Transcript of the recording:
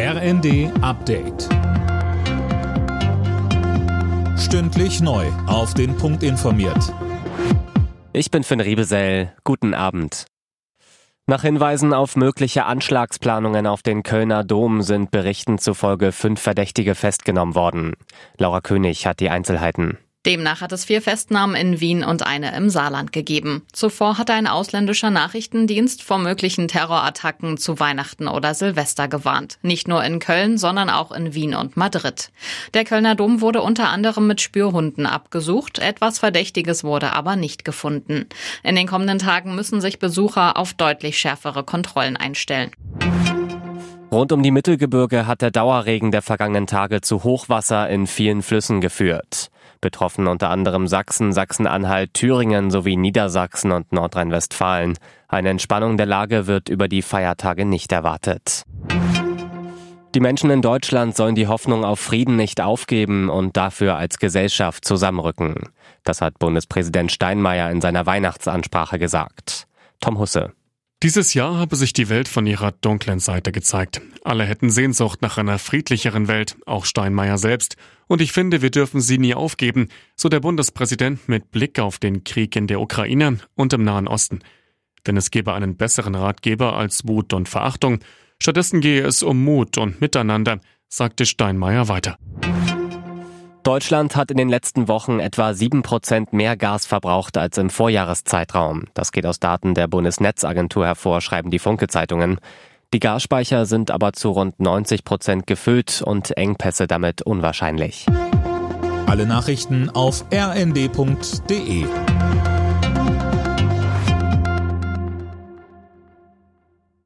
RND Update. Stündlich neu. Auf den Punkt informiert. Ich bin Finn Riebesell. Guten Abend. Nach Hinweisen auf mögliche Anschlagsplanungen auf den Kölner Dom sind Berichten zufolge fünf Verdächtige festgenommen worden. Laura König hat die Einzelheiten. Demnach hat es vier Festnahmen in Wien und eine im Saarland gegeben. Zuvor hatte ein ausländischer Nachrichtendienst vor möglichen Terrorattacken zu Weihnachten oder Silvester gewarnt. Nicht nur in Köln, sondern auch in Wien und Madrid. Der Kölner Dom wurde unter anderem mit Spürhunden abgesucht. Etwas Verdächtiges wurde aber nicht gefunden. In den kommenden Tagen müssen sich Besucher auf deutlich schärfere Kontrollen einstellen. Rund um die Mittelgebirge hat der Dauerregen der vergangenen Tage zu Hochwasser in vielen Flüssen geführt. Betroffen unter anderem Sachsen, Sachsen-Anhalt, Thüringen sowie Niedersachsen und Nordrhein-Westfalen. Eine Entspannung der Lage wird über die Feiertage nicht erwartet. Die Menschen in Deutschland sollen die Hoffnung auf Frieden nicht aufgeben und dafür als Gesellschaft zusammenrücken. Das hat Bundespräsident Steinmeier in seiner Weihnachtsansprache gesagt. Tom Husse. Dieses Jahr habe sich die Welt von ihrer dunklen Seite gezeigt. Alle hätten Sehnsucht nach einer friedlicheren Welt, auch Steinmeier selbst. Und ich finde, wir dürfen sie nie aufgeben, so der Bundespräsident mit Blick auf den Krieg in der Ukraine und im Nahen Osten. Denn es gebe einen besseren Ratgeber als Wut und Verachtung. Stattdessen gehe es um Mut und Miteinander, sagte Steinmeier weiter. Deutschland hat in den letzten Wochen etwa sieben Prozent mehr Gas verbraucht als im Vorjahreszeitraum. Das geht aus Daten der Bundesnetzagentur hervor, schreiben die Funke-Zeitungen. Die Gasspeicher sind aber zu rund 90 Prozent gefüllt und Engpässe damit unwahrscheinlich. Alle Nachrichten auf rnd.de